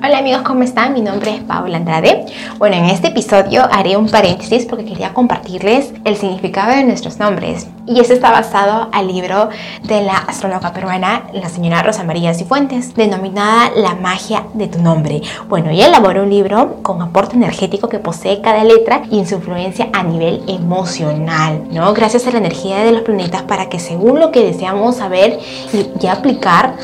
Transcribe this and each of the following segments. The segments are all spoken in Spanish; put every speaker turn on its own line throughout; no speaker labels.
Hola amigos, ¿cómo están? Mi nombre es Paula Andrade. Bueno, en este episodio haré un paréntesis porque quería compartirles el significado de nuestros nombres. Y este está basado al libro de la astróloga peruana, la señora Rosa María Cifuentes, denominada La magia de tu nombre. Bueno, ella elaboró un libro con aporte energético que posee cada letra y en su influencia a nivel emocional, ¿no? Gracias a la energía de los planetas para que según lo que deseamos saber y, y aplicar,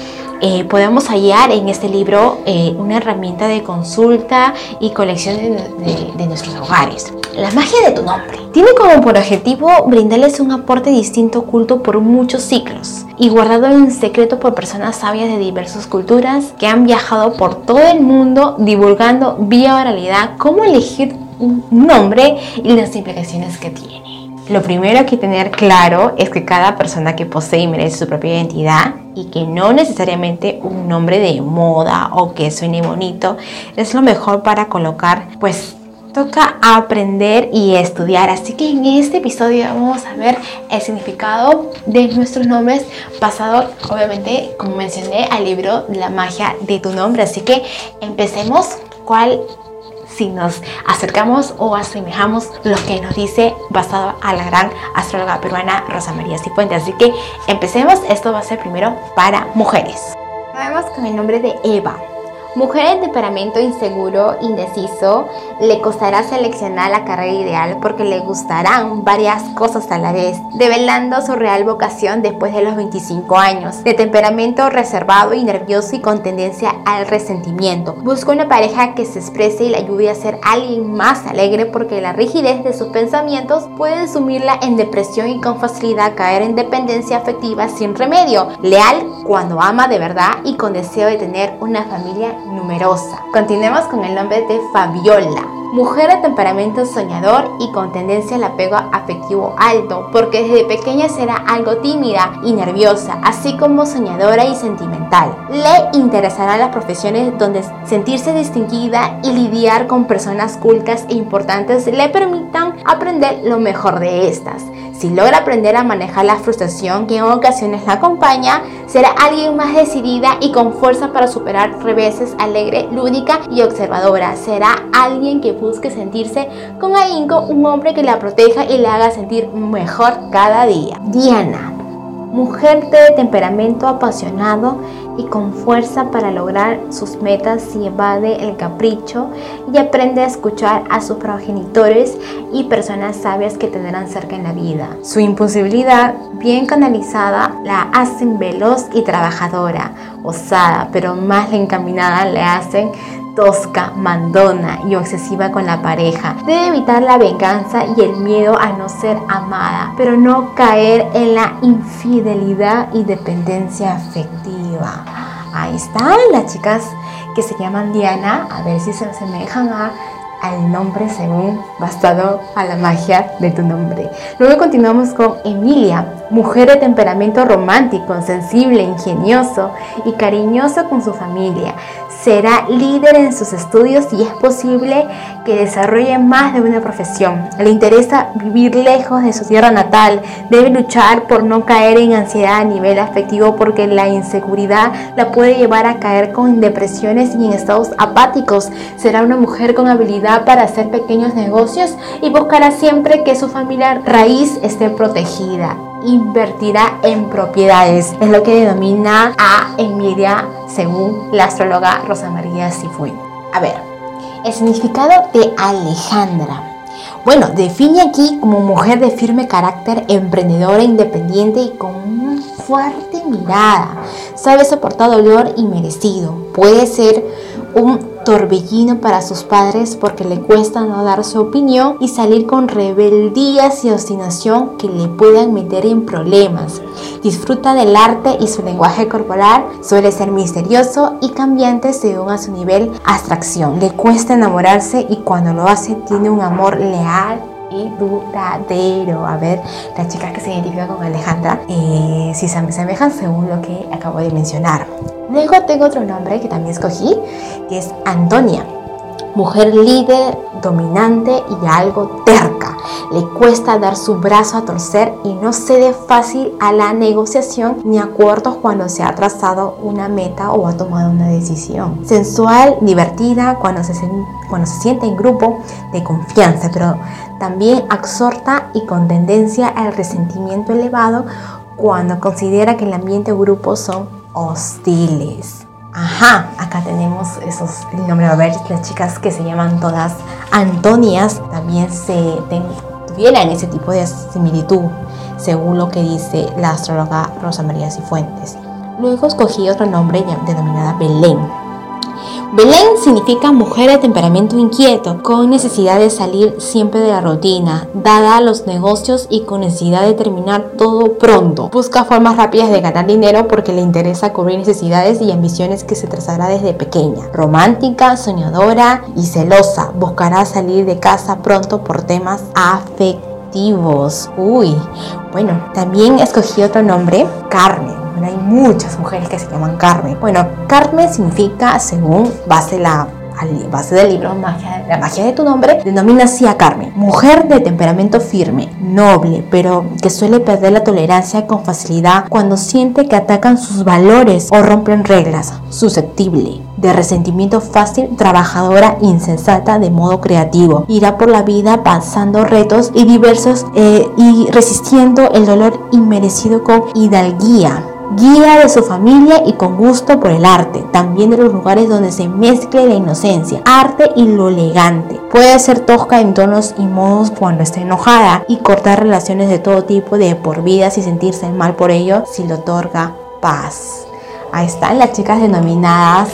eh, podemos hallar en este libro eh, una herramienta de consulta y colección de, nuestros hogares. La magia de tu nombre. Tiene como por objetivo brindarles un aporte distinto oculto por muchos ciclos y guardado en secreto por personas sabias de diversas culturas que han viajado por todo el mundo divulgando vía oralidad cómo elegir un nombre y las implicaciones que tiene. Lo primero que tener claro es que cada persona que posee y merece su propia identidad y que no necesariamente un nombre de moda o que suene bonito es lo mejor para colocar, pues toca aprender y estudiar. Así que en este episodio vamos a ver el significado de nuestros nombres basado, obviamente, como mencioné, al libro La magia de tu nombre. Así que empecemos. ¿Cuál si nos acercamos o asemejamos lo que nos dice basado a la gran astróloga peruana Rosa María Cifuentes. Así que empecemos, esto va a ser primero para mujeres. Vamos con el nombre de Eva. Mujer en temperamento inseguro, indeciso, le costará seleccionar la carrera ideal porque le gustarán varias cosas a la vez, develando su real vocación después de los 25 años. De temperamento reservado y nervioso y con tendencia al resentimiento. Busca una pareja que se exprese y la ayude a ser alguien más alegre porque la rigidez de sus pensamientos puede sumirla en depresión y con facilidad caer en dependencia afectiva sin remedio. Leal cuando ama de verdad y con deseo de tener una familia numerosa. Continuemos con el nombre de Fabiola. Mujer de temperamento soñador y con tendencia al apego afectivo alto, porque desde pequeña será algo tímida y nerviosa, así como soñadora y sentimental. Le interesarán las profesiones donde sentirse distinguida y lidiar con personas cultas e importantes le permitan aprender lo mejor de estas. Si logra aprender a manejar la frustración que en ocasiones la acompaña, será alguien más decidida y con fuerza para superar reveses, alegre, lúdica y observadora. Será alguien que busque sentirse con ahínco, un hombre que la proteja y la haga sentir mejor cada día. Diana mujer de temperamento apasionado y con fuerza para lograr sus metas y evade el capricho y aprende a escuchar a sus progenitores y personas sabias que tendrán cerca en la vida. Su impulsibilidad bien canalizada la hacen veloz y trabajadora, osada, pero más encaminada le hacen tosca, mandona y obsesiva con la pareja. Debe evitar la venganza y el miedo a no ser amada, pero no caer en la infidelidad y dependencia afectiva. Ahí están las chicas que se llaman Diana, a ver si se asemejan a al nombre según basado a la magia de tu nombre. Luego continuamos con Emilia, mujer de temperamento romántico, sensible, ingenioso y cariñoso con su familia será líder en sus estudios y es posible que desarrolle más de una profesión. Le interesa vivir lejos de su tierra natal, debe luchar por no caer en ansiedad a nivel afectivo porque la inseguridad la puede llevar a caer con depresiones y en estados apáticos. Será una mujer con habilidad para hacer pequeños negocios y buscará siempre que su familia raíz esté protegida invertirá en propiedades. Es lo que denomina a Emilia según la astróloga Rosa María Cifuy. A ver, el significado de Alejandra. Bueno, define aquí como mujer de firme carácter, emprendedora, independiente y con fuerte mirada. Sabe soportar dolor y merecido. Puede ser un torbellino para sus padres porque le cuesta no dar su opinión y salir con rebeldías y obstinación que le puedan meter en problemas. Disfruta del arte y su lenguaje corporal suele ser misterioso y cambiante según a su nivel abstracción. Le cuesta enamorarse y cuando lo hace tiene un amor leal y duradero. A ver, las chicas que se identifican con Alejandra, eh, si se asemejan según lo que acabo de mencionar. Luego tengo otro nombre que también escogí, que es Antonia. Mujer líder, dominante y algo terca. Le cuesta dar su brazo a torcer y no cede fácil a la negociación ni acuerdos cuando se ha trazado una meta o ha tomado una decisión. Sensual, divertida cuando se, cuando siente en grupo de confianza, pero también exhorta y con tendencia al resentimiento elevado cuando considera que el ambiente o grupo son hostiles. Ajá, acá tenemos esos, el nombre, a ver, las chicas que se llaman todas Antonias también se tuvieran ese tipo de similitud, según lo que dice la astróloga Rosa María Cifuentes. Luego escogí otro nombre denominada Belén, Belén significa mujer de temperamento inquieto, con necesidad de salir siempre de la rutina, dada a los negocios y con necesidad de terminar todo pronto. Busca formas rápidas de ganar dinero porque le interesa cubrir necesidades y ambiciones que se trazará desde pequeña. Romántica, soñadora y celosa, buscará salir de casa pronto por temas afectivos. Uy, bueno, también escogí otro nombre, Carmen hay muchas mujeres que se llaman Carmen. Bueno, Carmen significa, según base la base del libro magia, La magia de tu nombre, denomina así a Carmen, mujer de temperamento firme, noble, pero que suele perder la tolerancia con facilidad cuando siente que atacan sus valores o rompen reglas, susceptible, de resentimiento fácil, trabajadora, insensata, de modo creativo. Irá por la vida pasando retos y diversos eh, y resistiendo el dolor inmerecido con hidalguía guía de su familia y con gusto por el arte, también de los lugares donde se mezcle la inocencia, arte y lo elegante. Puede ser tosca en tonos y modos cuando está enojada y cortar relaciones de todo tipo de por vida y sentirse mal por ello si le otorga paz. Ahí están las chicas denominadas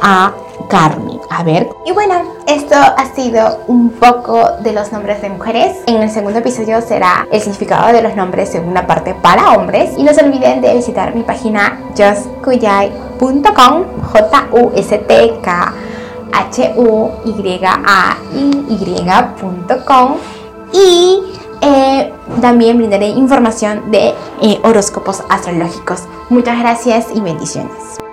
a Carmen. A ver. Y bueno, esto ha sido un poco de los nombres de mujeres. En el segundo episodio será el significado de los nombres segunda parte para hombres. Y no se olviden de visitar mi página justkuyay.com J-U-S-T-K H-U-Y-A-I-Y.com y eh, también brindaré información de eh, horóscopos astrológicos. Muchas gracias y bendiciones.